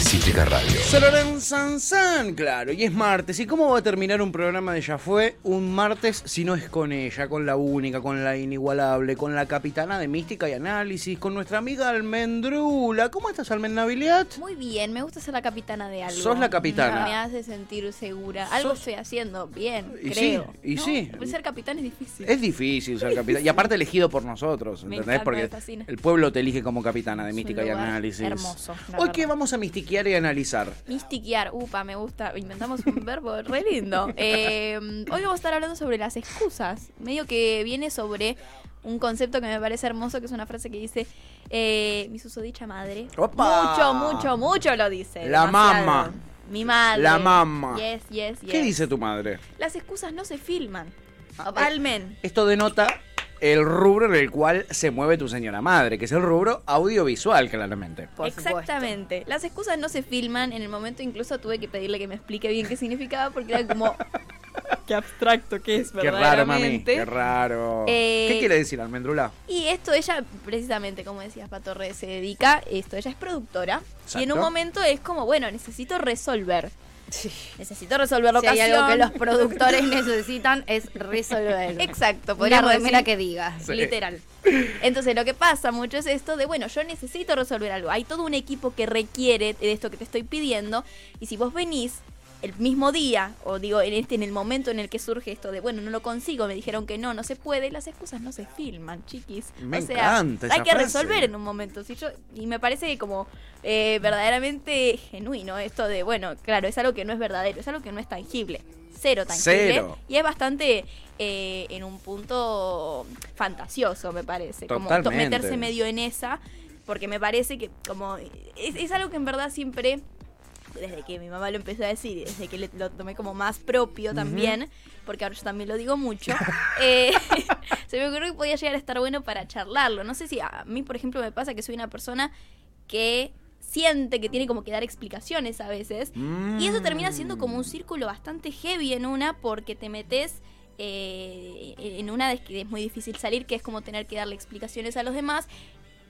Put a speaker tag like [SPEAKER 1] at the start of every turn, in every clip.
[SPEAKER 1] Cítrica Radio.
[SPEAKER 2] Sararán, san, san, claro, y es martes. ¿Y cómo va a terminar un programa de Ya Fue un martes si no es con ella, con la única, con la inigualable, con la capitana de Mística y Análisis, con nuestra amiga Almendrula? ¿Cómo estás, Almendabiliat?
[SPEAKER 3] Muy bien, me gusta ser la capitana de algo.
[SPEAKER 2] Sos la capitana.
[SPEAKER 3] Me hace sentir segura. Algo
[SPEAKER 2] Sos-
[SPEAKER 3] estoy haciendo bien,
[SPEAKER 2] Y
[SPEAKER 3] creo.
[SPEAKER 2] sí, y
[SPEAKER 3] ¿no?
[SPEAKER 2] sí.
[SPEAKER 3] Ser capitán es difícil.
[SPEAKER 2] Es difícil ser capitana. Y aparte elegido por nosotros,
[SPEAKER 3] Me
[SPEAKER 2] ¿entendés?
[SPEAKER 3] encanta,
[SPEAKER 2] Porque
[SPEAKER 3] me
[SPEAKER 2] el pueblo te elige como capitana de Mística y Análisis.
[SPEAKER 3] hermoso,
[SPEAKER 2] Hoy
[SPEAKER 3] verdad.
[SPEAKER 2] que vamos a mistiquear y analizar.
[SPEAKER 3] Mistiquear, upa, me gusta. Inventamos un verbo re lindo. Eh, hoy vamos a estar hablando sobre las excusas. Medio que viene sobre un concepto que me parece hermoso, que es una frase que dice eh, mi susodicha madre.
[SPEAKER 2] ¡Opa!
[SPEAKER 3] Mucho, mucho, mucho lo dice.
[SPEAKER 2] La mamá.
[SPEAKER 3] Mi madre.
[SPEAKER 2] La mamá.
[SPEAKER 3] Yes, yes,
[SPEAKER 2] ¿Qué
[SPEAKER 3] yes.
[SPEAKER 2] dice tu madre?
[SPEAKER 3] Las excusas no se filman.
[SPEAKER 2] Ah,
[SPEAKER 3] Almen.
[SPEAKER 2] Esto denota el rubro en el cual se mueve tu señora madre, que es el rubro audiovisual, claramente.
[SPEAKER 4] Por supuesto.
[SPEAKER 3] Exactamente. Las excusas no se filman. En el momento incluso tuve que pedirle que me explique bien qué significaba porque era como... qué abstracto que es,
[SPEAKER 2] Qué raro, mami.
[SPEAKER 3] verdaderamente.
[SPEAKER 2] Qué raro.
[SPEAKER 3] Eh,
[SPEAKER 2] ¿Qué quiere decir, almendrula?
[SPEAKER 3] Y esto ella, precisamente, como decías, Patorre, se dedica, esto, ella es productora. Y en un momento es como, bueno, necesito resolver. Necesito resolver la
[SPEAKER 4] Si hay algo que los productores necesitan es resolver.
[SPEAKER 3] Exacto,
[SPEAKER 4] Una
[SPEAKER 3] podríamos
[SPEAKER 4] remera
[SPEAKER 3] decir-
[SPEAKER 4] que diga.
[SPEAKER 2] Sí.
[SPEAKER 3] Literal. Entonces lo que pasa mucho es esto de, bueno, yo necesito resolver algo. Hay todo un equipo que requiere de esto que te estoy pidiendo. Y si vos venís el mismo día, o digo, en este, en el momento en el que surge esto de, bueno, no lo consigo, me dijeron que no, no se puede, las excusas no se filman, chiquis.
[SPEAKER 2] Me
[SPEAKER 3] o sea,
[SPEAKER 2] encanta esa
[SPEAKER 3] hay que
[SPEAKER 2] frase.
[SPEAKER 3] resolver en un momento. Si yo, y me parece como eh, verdaderamente genuino esto de, bueno, claro, es algo que no es verdadero, es algo que no es tangible. Cero tangible.
[SPEAKER 2] Cero.
[SPEAKER 3] Y es bastante eh, en un punto fantasioso, me parece. Como meterse medio en esa, porque me parece que como es, es algo que en verdad siempre, desde que mi mamá lo empezó a decir, desde que lo tomé como más propio también, porque ahora yo también lo digo mucho, eh, se me ocurrió que podía llegar a estar bueno para charlarlo. No sé si a mí, por ejemplo, me pasa que soy una persona que siente que tiene como que dar explicaciones a veces. Y eso termina siendo como un círculo bastante heavy en una porque te metes eh, en una de que es muy difícil salir, que es como tener que darle explicaciones a los demás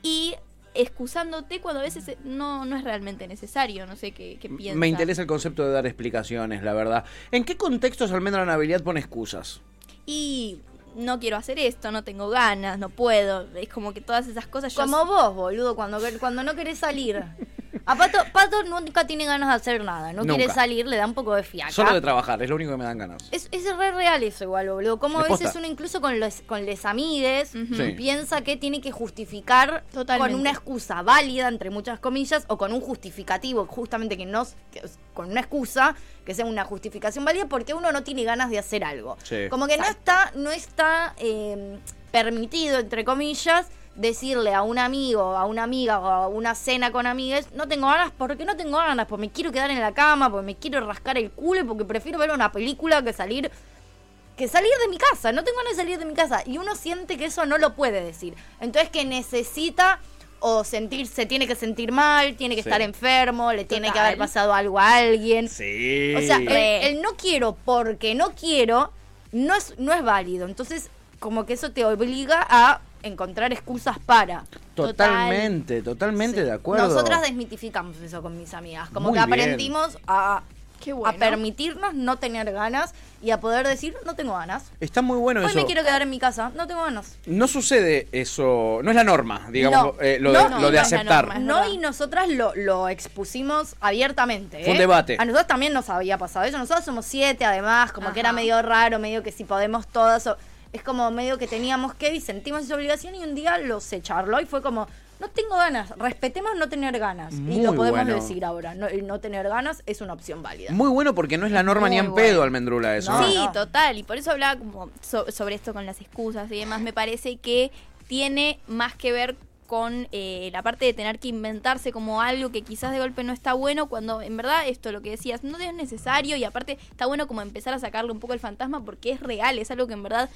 [SPEAKER 3] y excusándote cuando a veces eh, no, no es realmente necesario. No sé qué, qué piensas.
[SPEAKER 2] Me interesa el concepto de dar explicaciones, la verdad. ¿En qué contextos Almendra Nabilidad pone excusas?
[SPEAKER 3] Y no quiero hacer esto, no tengo ganas, no puedo. Es como que todas esas cosas yo
[SPEAKER 4] Como vos, boludo, cuando, cuando no querés salir. A Pato, Pato nunca tiene ganas de hacer nada. No quiere salir, le da un poco de fiaca.
[SPEAKER 2] Solo de trabajar, es lo único que me dan ganas.
[SPEAKER 4] Es, es re real eso igual, boludo. Como a
[SPEAKER 2] Es
[SPEAKER 4] veces uno incluso con los con les amigues.
[SPEAKER 2] Sí.
[SPEAKER 4] piensa que tiene que justificar
[SPEAKER 3] Totalmente.
[SPEAKER 4] con una excusa válida, entre muchas comillas, o con un justificativo, justamente que no, que- con una excusa que sea una justificación válida porque uno no tiene ganas de hacer algo.
[SPEAKER 2] Sí.
[SPEAKER 4] Como que no está, no está eh, permitido, entre comillas, decirle a un amigo, a una amiga o a una cena con amigas, no tengo ganas porque no tengo ganas, porque me quiero quedar en la cama, porque me quiero rascar el culo y porque prefiero ver una película que salir que salir de mi casa, no tengo ganas de salir de mi casa y uno siente que eso no lo puede decir. Entonces que necesita o sentir se tiene que sentir mal, tiene que
[SPEAKER 2] Sí.
[SPEAKER 4] estar enfermo, le tiene que haber pasado algo a alguien.
[SPEAKER 2] Sí.
[SPEAKER 4] O sea, el, el no quiero porque no quiero no es, no es válido. Entonces, como que eso te obliga a encontrar excusas para.
[SPEAKER 2] totalmente, totalmente
[SPEAKER 4] Sí.
[SPEAKER 2] de acuerdo.
[SPEAKER 4] Nosotras desmitificamos eso con mis amigas. Como
[SPEAKER 2] Muy
[SPEAKER 4] que
[SPEAKER 2] bien.
[SPEAKER 4] aprendimos a,
[SPEAKER 3] Qué
[SPEAKER 4] a
[SPEAKER 3] bueno.
[SPEAKER 4] permitirnos no tener ganas y a poder decir, no tengo ganas.
[SPEAKER 2] Está muy bueno
[SPEAKER 4] Hoy
[SPEAKER 2] eso.
[SPEAKER 4] me quiero quedar en mi casa, no tengo ganas.
[SPEAKER 2] No sucede eso, no es la norma, digamos,
[SPEAKER 4] No.
[SPEAKER 2] eh, lo,
[SPEAKER 4] No,
[SPEAKER 2] de,
[SPEAKER 4] no,
[SPEAKER 2] lo de
[SPEAKER 3] no es la
[SPEAKER 2] aceptar.
[SPEAKER 3] norma.
[SPEAKER 4] No,
[SPEAKER 3] verdad.
[SPEAKER 4] y nosotras lo, lo expusimos abiertamente.
[SPEAKER 2] Fue un
[SPEAKER 4] ¿eh?
[SPEAKER 2] debate.
[SPEAKER 4] A nosotros también nos había pasado eso. Nosotros somos siete, además, como que era medio raro, medio que si podemos todas. o- es como medio que teníamos que y sentimos esa obligación y un día lo se charló y fue como, no tengo ganas, respetemos no tener ganas.
[SPEAKER 2] Muy
[SPEAKER 4] y lo podemos
[SPEAKER 2] bueno.
[SPEAKER 4] decir ahora, no, el no tener ganas es una opción válida.
[SPEAKER 2] Muy bueno porque no es la norma ni en
[SPEAKER 4] bueno.
[SPEAKER 2] pedo, almendrula, eso.
[SPEAKER 4] No,
[SPEAKER 3] Sí,
[SPEAKER 4] no.
[SPEAKER 3] total. Y por eso hablaba como so- sobre esto con las excusas y demás. Me parece que tiene más que ver con eh, la parte de tener que inventarse como algo que quizás de golpe no está bueno, cuando en verdad esto, lo que decías, no es necesario y aparte está bueno como empezar a sacarle un poco el fantasma porque es real, es algo que en verdad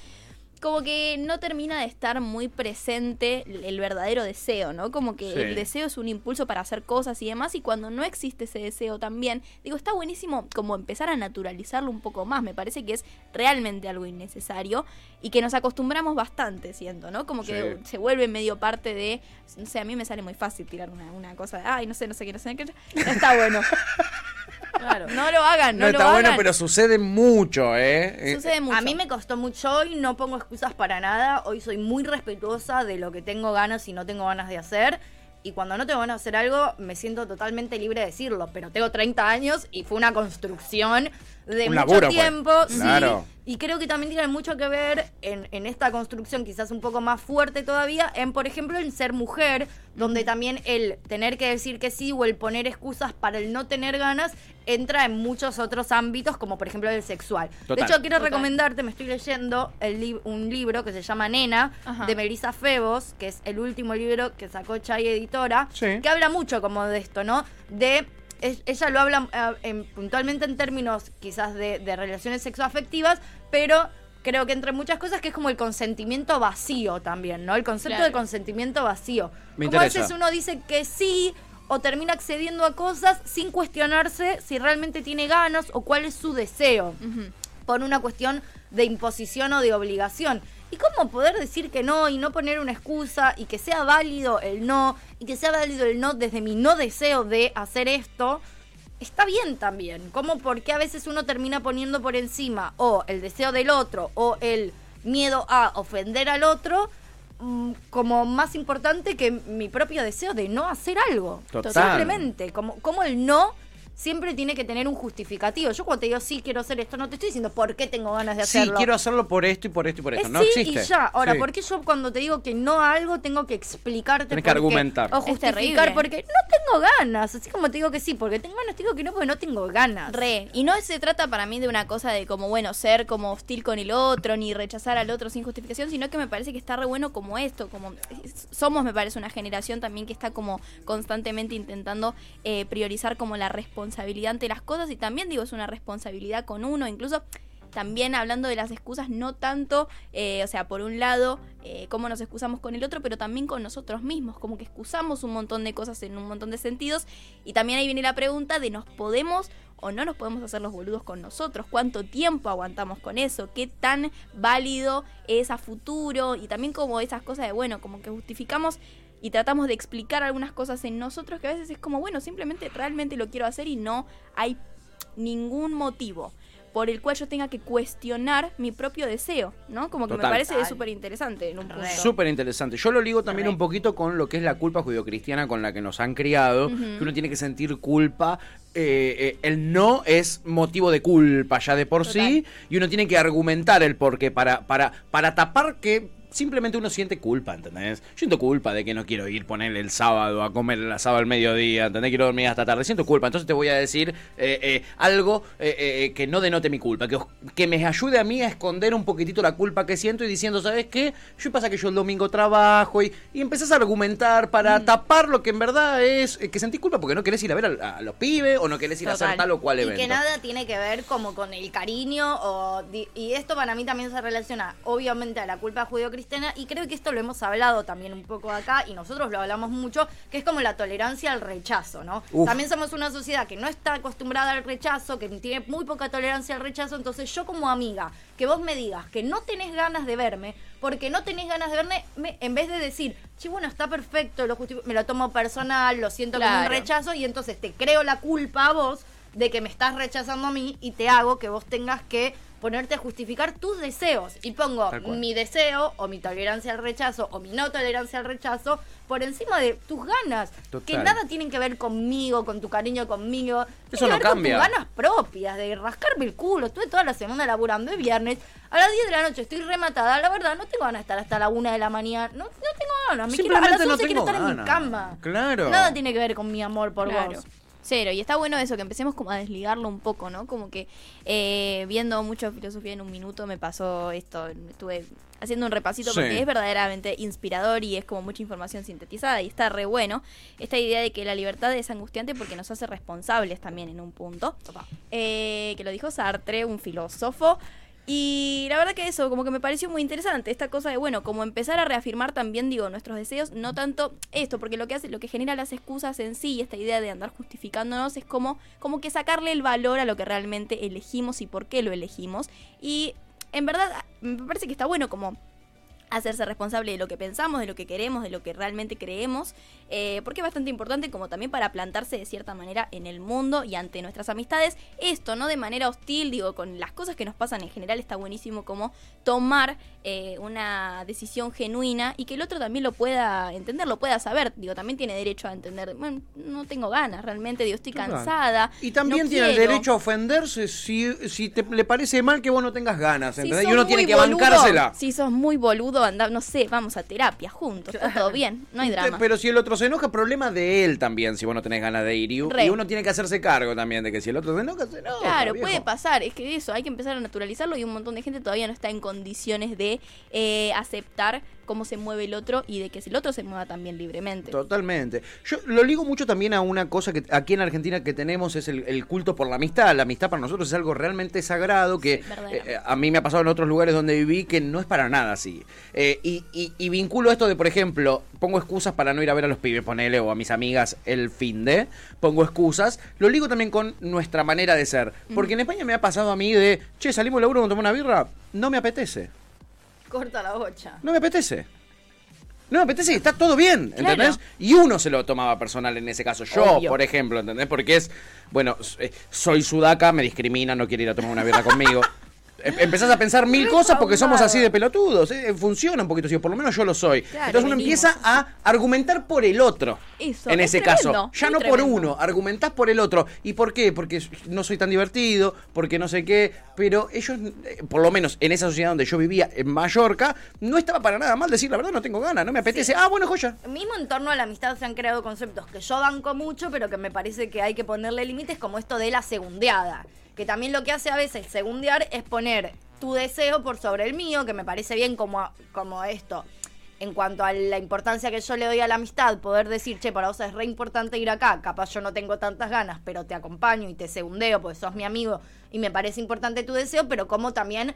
[SPEAKER 3] como que no termina de estar muy presente el- verdadero deseo, ¿no? Como que
[SPEAKER 2] Sí.
[SPEAKER 3] el deseo es un impulso para hacer cosas y demás, y cuando no existe ese deseo también, digo, está buenísimo como empezar a naturalizarlo un poco más, me parece que es realmente algo innecesario y que nos acostumbramos bastante, siento, ¿no? Como que
[SPEAKER 2] Sí.
[SPEAKER 3] se vuelve medio parte de, no sé, a mí me sale muy fácil tirar una, una cosa de, ay, no sé, no sé qué, no sé qué, ya está bueno.
[SPEAKER 4] Claro.
[SPEAKER 3] No lo hagan, no,
[SPEAKER 2] No,
[SPEAKER 3] lo
[SPEAKER 2] está bueno, pero sucede mucho, ¿eh? Eh,
[SPEAKER 3] Sucede mucho.
[SPEAKER 4] A mí me costó mucho hoy, no pongo excusas para nada. Hoy soy muy respetuosa de lo que tengo ganas y no tengo ganas de hacer. Y cuando no tengo ganas de hacer algo, me siento totalmente libre de decirlo. Pero tengo 30 años y fue una construcción de
[SPEAKER 2] Un
[SPEAKER 4] mucho
[SPEAKER 2] laburo, pues.
[SPEAKER 4] tiempo. sí.
[SPEAKER 2] Claro.
[SPEAKER 4] Y creo que también tiene mucho que ver en, en esta construcción, quizás un poco más fuerte todavía, en, por ejemplo, el ser mujer, donde también el tener que decir que sí o el poner excusas para el no tener ganas entra en muchos otros ámbitos, como por ejemplo el sexual.
[SPEAKER 2] Total.
[SPEAKER 4] De hecho, quiero
[SPEAKER 3] Total.
[SPEAKER 4] recomendarte, me estoy leyendo el li- un libro que se llama Nena,
[SPEAKER 3] Ajá.
[SPEAKER 4] de Melissa Febos, que es el último libro que sacó Chay Editora,
[SPEAKER 2] Sí.
[SPEAKER 4] que habla mucho como de esto, ¿no? De es- ella lo habla eh, en- puntualmente en términos quizás de, de relaciones sexoafectivas, pero creo que entre muchas cosas que es como el consentimiento vacío también, ¿no? El concepto
[SPEAKER 3] Claro.
[SPEAKER 4] de consentimiento vacío.
[SPEAKER 2] Me
[SPEAKER 4] como a veces uno dice que sí o termina accediendo a cosas sin cuestionarse si realmente tiene ganas o cuál es su deseo por una cuestión de imposición o de obligación. ¿Y cómo poder decir que no y no poner una excusa y que sea válido el no y que sea válido el no desde mi no deseo de hacer esto? Está bien también. Como porque a veces uno termina poniendo por encima o el deseo del otro o el miedo a ofender al otro mm, como más importante que mi propio deseo de no hacer algo.
[SPEAKER 2] Total.
[SPEAKER 4] Simplemente, como, como el no siempre tiene que tener un justificativo. Yo cuando te digo sí quiero hacer esto, no te estoy diciendo por qué tengo ganas de
[SPEAKER 2] sí,
[SPEAKER 4] hacerlo.
[SPEAKER 2] quiero hacerlo por esto y por esto y por esto.
[SPEAKER 4] Es
[SPEAKER 2] no
[SPEAKER 4] sí
[SPEAKER 2] existe.
[SPEAKER 4] y ya. Ahora,
[SPEAKER 2] Sí.
[SPEAKER 4] ¿por qué yo cuando te digo que no a algo tengo que explicarte
[SPEAKER 2] Tenés que argumentar.
[SPEAKER 4] O justificar porque no tengo ganas. Así como te digo que sí, porque tengo ganas, te digo que no porque no tengo ganas.
[SPEAKER 3] Re. Y no se trata para mí de una cosa de como, bueno, ser como hostil con el otro, ni rechazar al otro sin justificación, sino que me parece que está re bueno como esto, como somos, me parece, una generación también que está como constantemente intentando eh, priorizar como la responsabilidad ante las cosas y también digo, es una responsabilidad con uno, incluso también hablando de las excusas, no tanto, eh, o sea, por un lado, eh, cómo nos excusamos con el otro, pero también con nosotros mismos, como que excusamos un montón de cosas en un montón de sentidos. Y también ahí viene la pregunta de nos podemos o no nos podemos hacer los boludos con nosotros, cuánto tiempo aguantamos con eso, qué tan válido es a futuro y también como esas cosas de, bueno, como que justificamos y tratamos de explicar algunas cosas en nosotros que a veces es como, bueno, simplemente realmente lo quiero hacer y no hay ningún motivo por el cual yo tenga que cuestionar mi propio deseo, ¿no? Como que
[SPEAKER 2] Total.
[SPEAKER 3] me parece súper interesante en un punto.
[SPEAKER 2] Súper interesante. Yo lo ligo también un poquito con lo que es la culpa judio-cristiana con la que nos han criado, que uno tiene que sentir culpa. eh, eh, el no es motivo de culpa ya de por sí, y uno tiene que argumentar el porqué para, para, para tapar que simplemente uno siente culpa, ¿entendés? Yo siento culpa de que no quiero ir ponerle el sábado a comer el asado al mediodía, ¿entendés? Quiero dormir hasta tarde. Siento culpa, entonces te voy a decir eh, eh, algo eh, que no denote mi culpa, que, os- que me ayude a mí a esconder un poquitito la culpa que siento y diciendo, ¿sabes qué? Yo pasa que yo el domingo trabajo y, y empezás a argumentar para
[SPEAKER 3] Mm.
[SPEAKER 2] tapar lo que en verdad es que sentís culpa porque no querés ir a ver a, a los pibes o no querés ir a hacer tal o cual
[SPEAKER 4] Y
[SPEAKER 2] evento.
[SPEAKER 4] que nada tiene que ver como con el cariño o y esto para mí también se relaciona obviamente a la culpa judío-cristiana y creo que esto lo hemos hablado también un poco acá y nosotros lo hablamos mucho, que es como la tolerancia al rechazo, ¿no?
[SPEAKER 2] Uf.
[SPEAKER 4] También somos una sociedad que no está acostumbrada al rechazo, que tiene muy poca tolerancia al rechazo, entonces yo como amiga, que vos me digas que no tenés ganas de verme, porque no tenés ganas de verme, me- en vez de decir, sí, bueno, está perfecto, lo justifico", me lo tomo personal, lo siento como un
[SPEAKER 3] Claro.
[SPEAKER 4] rechazo y entonces te creo la culpa a vos de que me estás rechazando a mí y te hago que vos tengas que ponerte a justificar tus deseos y pongo mi deseo o mi tolerancia al rechazo o mi no tolerancia al rechazo por encima de tus ganas
[SPEAKER 2] Total.
[SPEAKER 4] que nada tienen que ver conmigo con tu cariño conmigo
[SPEAKER 2] Eso no cambia.
[SPEAKER 4] con tus ganas propias de rascarme el culo estuve toda la semana laburando es viernes a las 10 de la noche estoy rematada la verdad no tengo ganas de estar hasta la 1 de la mañana no, no tengo ganas me quiero, a las
[SPEAKER 2] Simplemente no
[SPEAKER 4] 11 quiero
[SPEAKER 2] tengo
[SPEAKER 4] estar en mi
[SPEAKER 2] ganas.
[SPEAKER 4] cama
[SPEAKER 2] Claro.
[SPEAKER 4] nada tiene que ver con mi amor por
[SPEAKER 3] Claro.
[SPEAKER 4] vos
[SPEAKER 3] Cero, y está bueno eso, que empecemos como a desligarlo un poco, ¿no? Como que eh, viendo mucho filosofía en un minuto me pasó esto, estuve haciendo un repasito
[SPEAKER 2] Sí.
[SPEAKER 3] porque es verdaderamente inspirador y es como mucha información sintetizada y está re bueno. Esta idea de que la libertad es angustiante porque nos hace responsables también en un punto, eh, que lo dijo Sartre, un filósofo. Y la verdad que eso, como que me pareció muy interesante, esta cosa de, bueno, como empezar a reafirmar también, digo, nuestros deseos, no tanto esto, porque lo que hace, lo que genera las excusas en sí, esta idea de andar justificándonos, es como, como que sacarle el valor a lo que realmente elegimos y por qué lo elegimos. Y en verdad, me parece que está bueno como hacerse responsable de lo que pensamos, de lo que queremos, de lo que realmente creemos, eh, porque es bastante importante como también para plantarse de cierta manera en el mundo y ante nuestras amistades. Esto, no de manera hostil, digo, con las cosas que nos pasan en general está buenísimo como tomar eh, una decisión genuina y que el otro también lo pueda entender, lo pueda saber. Digo, también tiene derecho a entender, bueno, no tengo ganas realmente, digo, estoy cansada.
[SPEAKER 2] Y también
[SPEAKER 3] no
[SPEAKER 2] tiene el derecho a ofenderse si, si te, le parece mal que vos no tengas ganas,
[SPEAKER 3] Si
[SPEAKER 2] ¿entendés?
[SPEAKER 3] sos
[SPEAKER 2] y uno tiene que
[SPEAKER 3] boludo,
[SPEAKER 2] bancársela.
[SPEAKER 3] Si sos muy boludo, anda, no sé, vamos a terapia juntos, está todo bien, no hay drama.
[SPEAKER 2] Pero si el otro se enoja, problema de él también, si vos no tenés ganas de ir. Y,
[SPEAKER 3] Re.
[SPEAKER 2] uno tiene que hacerse cargo también de que si el otro se enoja, se enoja.
[SPEAKER 3] Claro,
[SPEAKER 2] viejo.
[SPEAKER 3] puede pasar, es que eso, hay que empezar a naturalizarlo y un montón de gente todavía no está en condiciones de eh, aceptar cómo se mueve el otro y de que el otro se mueva también libremente.
[SPEAKER 2] Totalmente. Yo lo ligo mucho también a una cosa que aquí en Argentina que tenemos es el, el culto por la amistad. La amistad para nosotros es algo realmente sagrado que
[SPEAKER 3] Sí, verdaderamente.
[SPEAKER 2] eh, a mí me ha pasado en otros lugares donde viví que no es para nada así. Eh, y, y- y vinculo esto de, por ejemplo, pongo excusas para no ir a ver a los pibes, ponele, o a mis amigas el fin de, pongo excusas. Lo ligo también con nuestra manera de ser. Porque en España me ha pasado a mí de, che, salimos del laburo, a tomar una birra. No me apetece.
[SPEAKER 4] Corta la bocha.
[SPEAKER 2] No me apetece. No me apetece y está todo bien,
[SPEAKER 3] Claro.
[SPEAKER 2] ¿entendés? Y uno se lo tomaba personal en ese caso. Yo,
[SPEAKER 3] Obvio.
[SPEAKER 2] por ejemplo, ¿entendés? Porque es, bueno, eh, soy sudaca, me discrimina, no quiere ir a tomar una birra conmigo. Em- Empezás a pensar mil cosas porque somos así de pelotudos. ¿eh? Funciona un poquito así, o por lo menos yo lo soy.
[SPEAKER 3] Claro,
[SPEAKER 2] Entonces uno
[SPEAKER 3] venimos
[SPEAKER 2] empieza a argumentar por el otro.
[SPEAKER 3] Eso,
[SPEAKER 2] en
[SPEAKER 3] es
[SPEAKER 2] ese
[SPEAKER 3] tremendo,
[SPEAKER 2] caso. Ya no por uno, argumentás por el otro. ¿Y por qué? Porque no soy tan divertido, porque no sé qué. Pero ellos, eh, por lo menos en esa sociedad donde yo vivía, en Mallorca, no estaba para nada mal decir la verdad, no tengo ganas, no me apetece. Ah, bueno, joya.
[SPEAKER 4] Mismo en torno a la amistad se han creado conceptos que yo banco mucho, pero que me parece que hay que ponerle límites, como esto de la segundeada. Que también lo que hace a veces segundear es poner tu deseo por sobre el mío, que me parece bien como, como esto. En cuanto a la importancia que yo le doy a la amistad, poder decir, che, para vos es re importante ir acá, capaz yo no tengo tantas ganas, pero te acompaño y te segundeo, porque sos mi amigo y me parece importante tu deseo, pero como también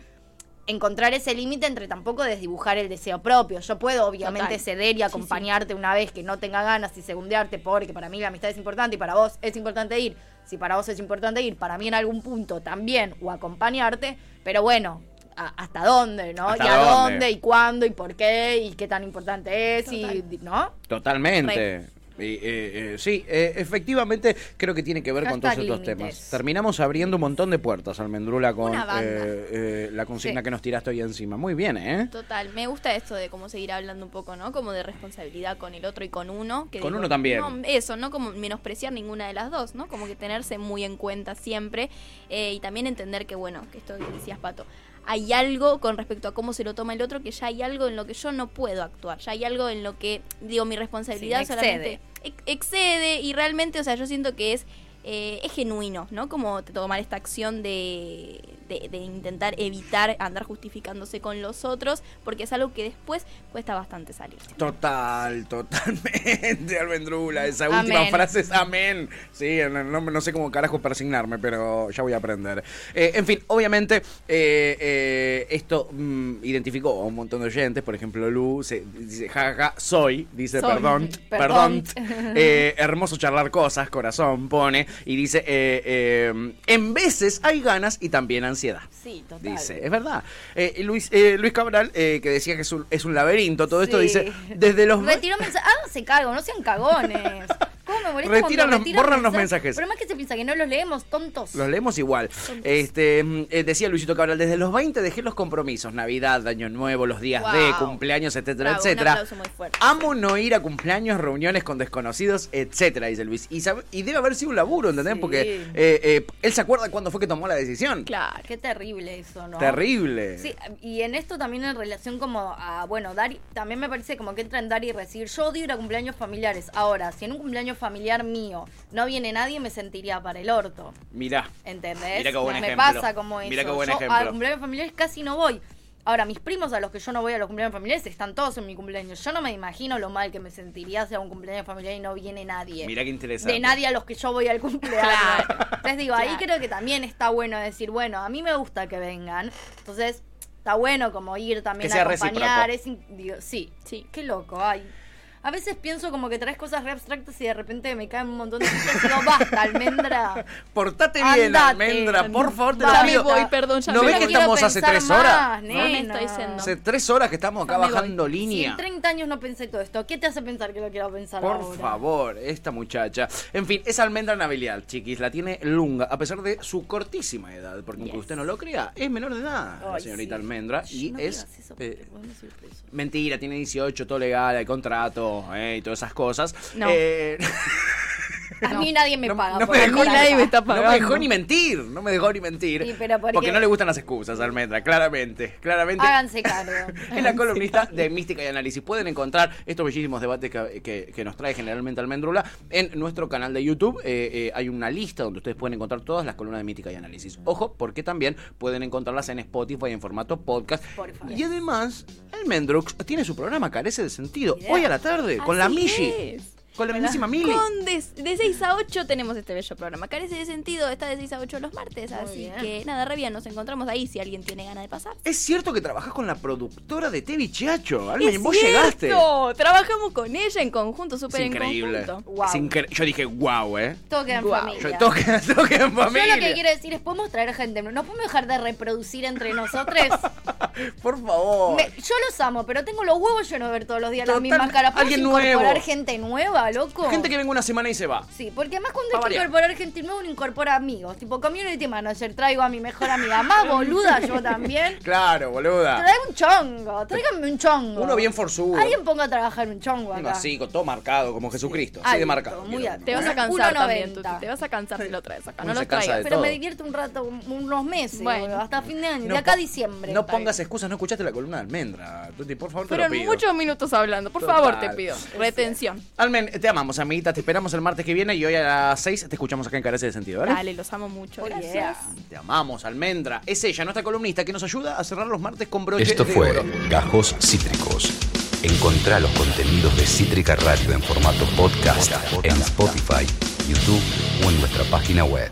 [SPEAKER 4] encontrar ese límite entre tampoco desdibujar el deseo propio. Yo puedo obviamente
[SPEAKER 3] Total.
[SPEAKER 4] ceder y
[SPEAKER 3] Sí,
[SPEAKER 4] acompañarte una vez que no tenga ganas y segundearte porque para mí la amistad es importante y para vos es importante ir. Si para vos es importante ir, para mí en algún punto también o acompañarte, pero bueno, a- hasta dónde, ¿no?
[SPEAKER 2] ¿Hasta
[SPEAKER 4] y a
[SPEAKER 2] dónde?
[SPEAKER 4] dónde y cuándo y por qué y qué tan importante es y. ¿no?
[SPEAKER 2] Totalmente. Eh, eh, sí, eh, efectivamente creo que tiene que ver con todos estos
[SPEAKER 4] límites.
[SPEAKER 2] temas. Terminamos abriendo un montón de puertas, Almendrula, con eh, eh, la consigna
[SPEAKER 4] Sí.
[SPEAKER 2] que nos tiraste hoy encima. Muy bien, ¿eh?
[SPEAKER 3] Total, me gusta esto de cómo seguir hablando un poco, ¿no? Como de responsabilidad con el otro y con uno. Que
[SPEAKER 2] Con uno también.
[SPEAKER 3] no, eso, no como menospreciar ninguna de las dos, ¿no? Como que tenerse muy en cuenta siempre eh, y también entender que, bueno, que esto que decías, Pato, hay algo con respecto a cómo se lo toma el otro, que ya hay algo en lo que yo no puedo actuar, ya hay algo en lo que, digo, mi responsabilidad
[SPEAKER 4] Sí, me
[SPEAKER 3] solamente ex- excede y realmente, o sea, yo siento que es... eh, es genuino, ¿no? Como tomar esta acción de, de, de intentar evitar andar justificándose con los otros, porque es algo que después cuesta bastante salir.
[SPEAKER 2] Total, totalmente, Almendrula. Esa última frase es amén. Sí, no, no- no sé cómo carajo persignarme, pero ya voy a aprender. Eh, en fin, obviamente, eh, eh, esto mm, identificó a un montón de oyentes. Por ejemplo, Lu se, dice, jajaja, soy, dice,
[SPEAKER 3] Soy.
[SPEAKER 2] perdón, perdón.
[SPEAKER 4] Perdón.
[SPEAKER 2] Hermoso charlar cosas, corazón, pone. Y dice, eh, eh, en veces hay ganas y también ansiedad.
[SPEAKER 4] Sí, total.
[SPEAKER 2] Dice, es verdad. Eh, Luis, eh, Luis Cabral, eh, que decía que es un, es un laberinto, todo esto dice, desde los...
[SPEAKER 4] Retiró mensajes. Háganse cargo, no sean cagones. ¿Cómo me molesta
[SPEAKER 2] Retiran los-
[SPEAKER 4] retiran
[SPEAKER 2] borran los mensajes.
[SPEAKER 4] Pero más que se piensa que no los leemos, tontos.
[SPEAKER 2] Los leemos igual. Este, mm, eh, decía Luisito Cabral, desde los 20 dejé los compromisos, Navidad, Año Nuevo, los días de cumpleaños, etcétera,
[SPEAKER 3] Bravo,
[SPEAKER 2] etcétera.
[SPEAKER 3] aplauso muy fuerte.
[SPEAKER 2] Amo no ir a cumpleaños, reuniones con desconocidos, etcétera, dice Luis. Y, sabe- y debe haber sido un laburo, ¿entendés?
[SPEAKER 4] Sí.
[SPEAKER 2] Porque eh, eh, él se acuerda cuándo fue que tomó la decisión.
[SPEAKER 3] Claro.
[SPEAKER 4] Qué terrible eso, ¿no?
[SPEAKER 2] Terrible.
[SPEAKER 4] Sí, y en esto también en relación como a, bueno, dar, también me parece como que entra en dar y recibir. Yo odio ir a cumpleaños familiares. Ahora, si en un cumpleaños familiar mío no viene nadie, me sentiría para el orto.
[SPEAKER 2] Mirá.
[SPEAKER 4] ¿Entendés?
[SPEAKER 2] Mirá qué buen
[SPEAKER 4] me
[SPEAKER 2] ejemplo.
[SPEAKER 4] pasa como eso.
[SPEAKER 2] Mirá qué buen
[SPEAKER 4] Yo
[SPEAKER 2] ejemplo.
[SPEAKER 4] a cumpleaños familiares casi no voy. Ahora, mis primos a los que yo no voy a los cumpleaños familiares están todos en mi cumpleaños. Yo no me imagino lo mal que me sentiría si a un cumpleaños familiar y no viene nadie.
[SPEAKER 2] Mira qué interesante.
[SPEAKER 4] De nadie a los que yo voy al cumpleaños. Entonces digo, ahí creo que también está bueno decir, bueno, a mí me gusta que vengan. Entonces, está bueno como ir también
[SPEAKER 2] Que
[SPEAKER 4] a acompañar. Es digo, sí,
[SPEAKER 3] Sí.
[SPEAKER 4] qué loco. Ay. A veces pienso como que traes cosas re abstractas y de repente me caen un montón de cosas y digo, basta, almendra.
[SPEAKER 2] Portate bien,
[SPEAKER 4] Andate.
[SPEAKER 2] almendra, por favor, te lo pido.
[SPEAKER 3] voy, perdón, ya
[SPEAKER 2] ¿No ves que estamos hace tres horas?
[SPEAKER 4] más,
[SPEAKER 3] No me estoy yendo.
[SPEAKER 2] Hace tres horas que estamos acá
[SPEAKER 3] voy.
[SPEAKER 2] bajando
[SPEAKER 4] Si
[SPEAKER 2] línea.
[SPEAKER 4] en 30 años no pensé todo esto, ¿qué te hace pensar que lo quiero pensar
[SPEAKER 2] Por
[SPEAKER 4] ahora?
[SPEAKER 2] favor, esta muchacha. En fin, es almendra nabilial, chiquis. La tiene lunga, a pesar de su cortísima edad. Porque aunque usted no lo crea, es menor de edad, la señorita
[SPEAKER 4] sí.
[SPEAKER 2] almendra. Y
[SPEAKER 4] no
[SPEAKER 2] es.
[SPEAKER 4] eso,
[SPEAKER 2] eh, mentira, tiene 18, todo legal, hay contrato eh, y todas esas cosas.
[SPEAKER 3] No.
[SPEAKER 2] Eh,
[SPEAKER 4] A mí nadie me
[SPEAKER 2] no,
[SPEAKER 4] paga.
[SPEAKER 2] no
[SPEAKER 4] por
[SPEAKER 2] me dejó,
[SPEAKER 3] mí nadie me está
[SPEAKER 2] no me
[SPEAKER 3] pagando.
[SPEAKER 2] dejó ni mentir, no me dejó ni mentir.
[SPEAKER 4] Sí, pero ¿por
[SPEAKER 2] porque no le gustan las excusas, Almendra, claramente. Claramente.
[SPEAKER 4] Háganse cargo.
[SPEAKER 2] Es la columnista de Mística y Análisis. Pueden encontrar estos bellísimos debates que, que- que nos trae generalmente Almendrula en nuestro canal de YouTube. Eh, eh, hay una lista donde ustedes pueden encontrar todas las columnas de Mística y Análisis. Ojo, porque también pueden encontrarlas en Spotify en formato podcast.
[SPEAKER 4] Spotify.
[SPEAKER 2] Y además, Almendrux tiene su programa Carece de Sentido. Hoy a la tarde, con la
[SPEAKER 3] Así
[SPEAKER 2] Mishi.
[SPEAKER 3] es.
[SPEAKER 2] Con la mismísima Mili.
[SPEAKER 3] Con de, de 6 a 8 tenemos este bello programa. Carece de sentido, está de 6 a 8 los martes.
[SPEAKER 4] Muy
[SPEAKER 3] así
[SPEAKER 4] bien.
[SPEAKER 3] que nada, re bien, nos encontramos ahí si alguien tiene ganas de pasar.
[SPEAKER 2] Es cierto que trabajas con la productora de Tevi Chiacho. Almen,
[SPEAKER 3] ¡Es
[SPEAKER 2] vos
[SPEAKER 3] cierto!
[SPEAKER 2] llegaste.
[SPEAKER 3] Trabajamos con ella en conjunto, súper en
[SPEAKER 2] increíble.
[SPEAKER 3] conjunto.
[SPEAKER 2] Es incre- Yo dije, wow, ¿eh?
[SPEAKER 4] Todo queda en
[SPEAKER 3] Guau.
[SPEAKER 4] familia.
[SPEAKER 2] Yo en familia.
[SPEAKER 4] lo que quiero decir es, podemos traer gente, no podemos dejar de reproducir entre nosotros.
[SPEAKER 2] Por favor.
[SPEAKER 4] Me- yo los amo, pero tengo los huevos llenos de ver todos los días las mismas caras. ¿Podemos
[SPEAKER 2] alguien
[SPEAKER 4] incorporar
[SPEAKER 2] nuevo.
[SPEAKER 4] gente nueva, loco?
[SPEAKER 2] Gente que venga una semana y se va.
[SPEAKER 4] Sí, porque más cuando hay que incorporar gente nueva, uno incorpora amigos. Tipo, community manager, traigo a mi mejor amiga. Más boluda yo también.
[SPEAKER 2] Claro, boluda.
[SPEAKER 4] Traigo un chongo, tráigame un chongo.
[SPEAKER 2] Uno bien forzudo.
[SPEAKER 4] Alguien ponga a trabajar un chongo
[SPEAKER 2] Uno
[SPEAKER 4] acá.
[SPEAKER 2] así, con todo marcado, como Jesucristo. Así de marcado.
[SPEAKER 4] muy
[SPEAKER 2] quiero.
[SPEAKER 3] Te vas a
[SPEAKER 4] Uno-
[SPEAKER 3] cansar también,
[SPEAKER 4] 1.90.
[SPEAKER 3] Tuti. Te vas a cansar si lo traes acá.
[SPEAKER 2] Uno
[SPEAKER 3] No
[SPEAKER 2] se
[SPEAKER 3] lo traigas.
[SPEAKER 4] Pero
[SPEAKER 2] todo.
[SPEAKER 4] me divierto un rato, un- unos meses,
[SPEAKER 3] Bueno.
[SPEAKER 4] hasta fin de año,
[SPEAKER 2] No
[SPEAKER 4] de acá a diciembre.
[SPEAKER 2] No pongas excusas, no escuchaste la columna de almendra. Tuti, por favor, te
[SPEAKER 3] Fueron
[SPEAKER 2] lo pido.
[SPEAKER 3] muchos minutos hablando. Por
[SPEAKER 2] Total.
[SPEAKER 3] favor, te pido. Retención.
[SPEAKER 2] Almen, te amamos, amiguita. Te esperamos el martes que viene y hoy a las 6 te escuchamos acá en Carece de Sentido, ¿vale?
[SPEAKER 3] Dale, los amo mucho.
[SPEAKER 4] Oh,
[SPEAKER 3] Gracias.
[SPEAKER 4] yeah.
[SPEAKER 2] Te amamos, Almendra. Es ella, nuestra columnista, que nos ayuda a cerrar los martes con broche
[SPEAKER 1] Esto
[SPEAKER 2] de
[SPEAKER 1] fue
[SPEAKER 2] oro.
[SPEAKER 1] Gajos Cítricos. Encontrá los contenidos de Cítrica Radio en formato podcast en Spotify, YouTube o en nuestra página web.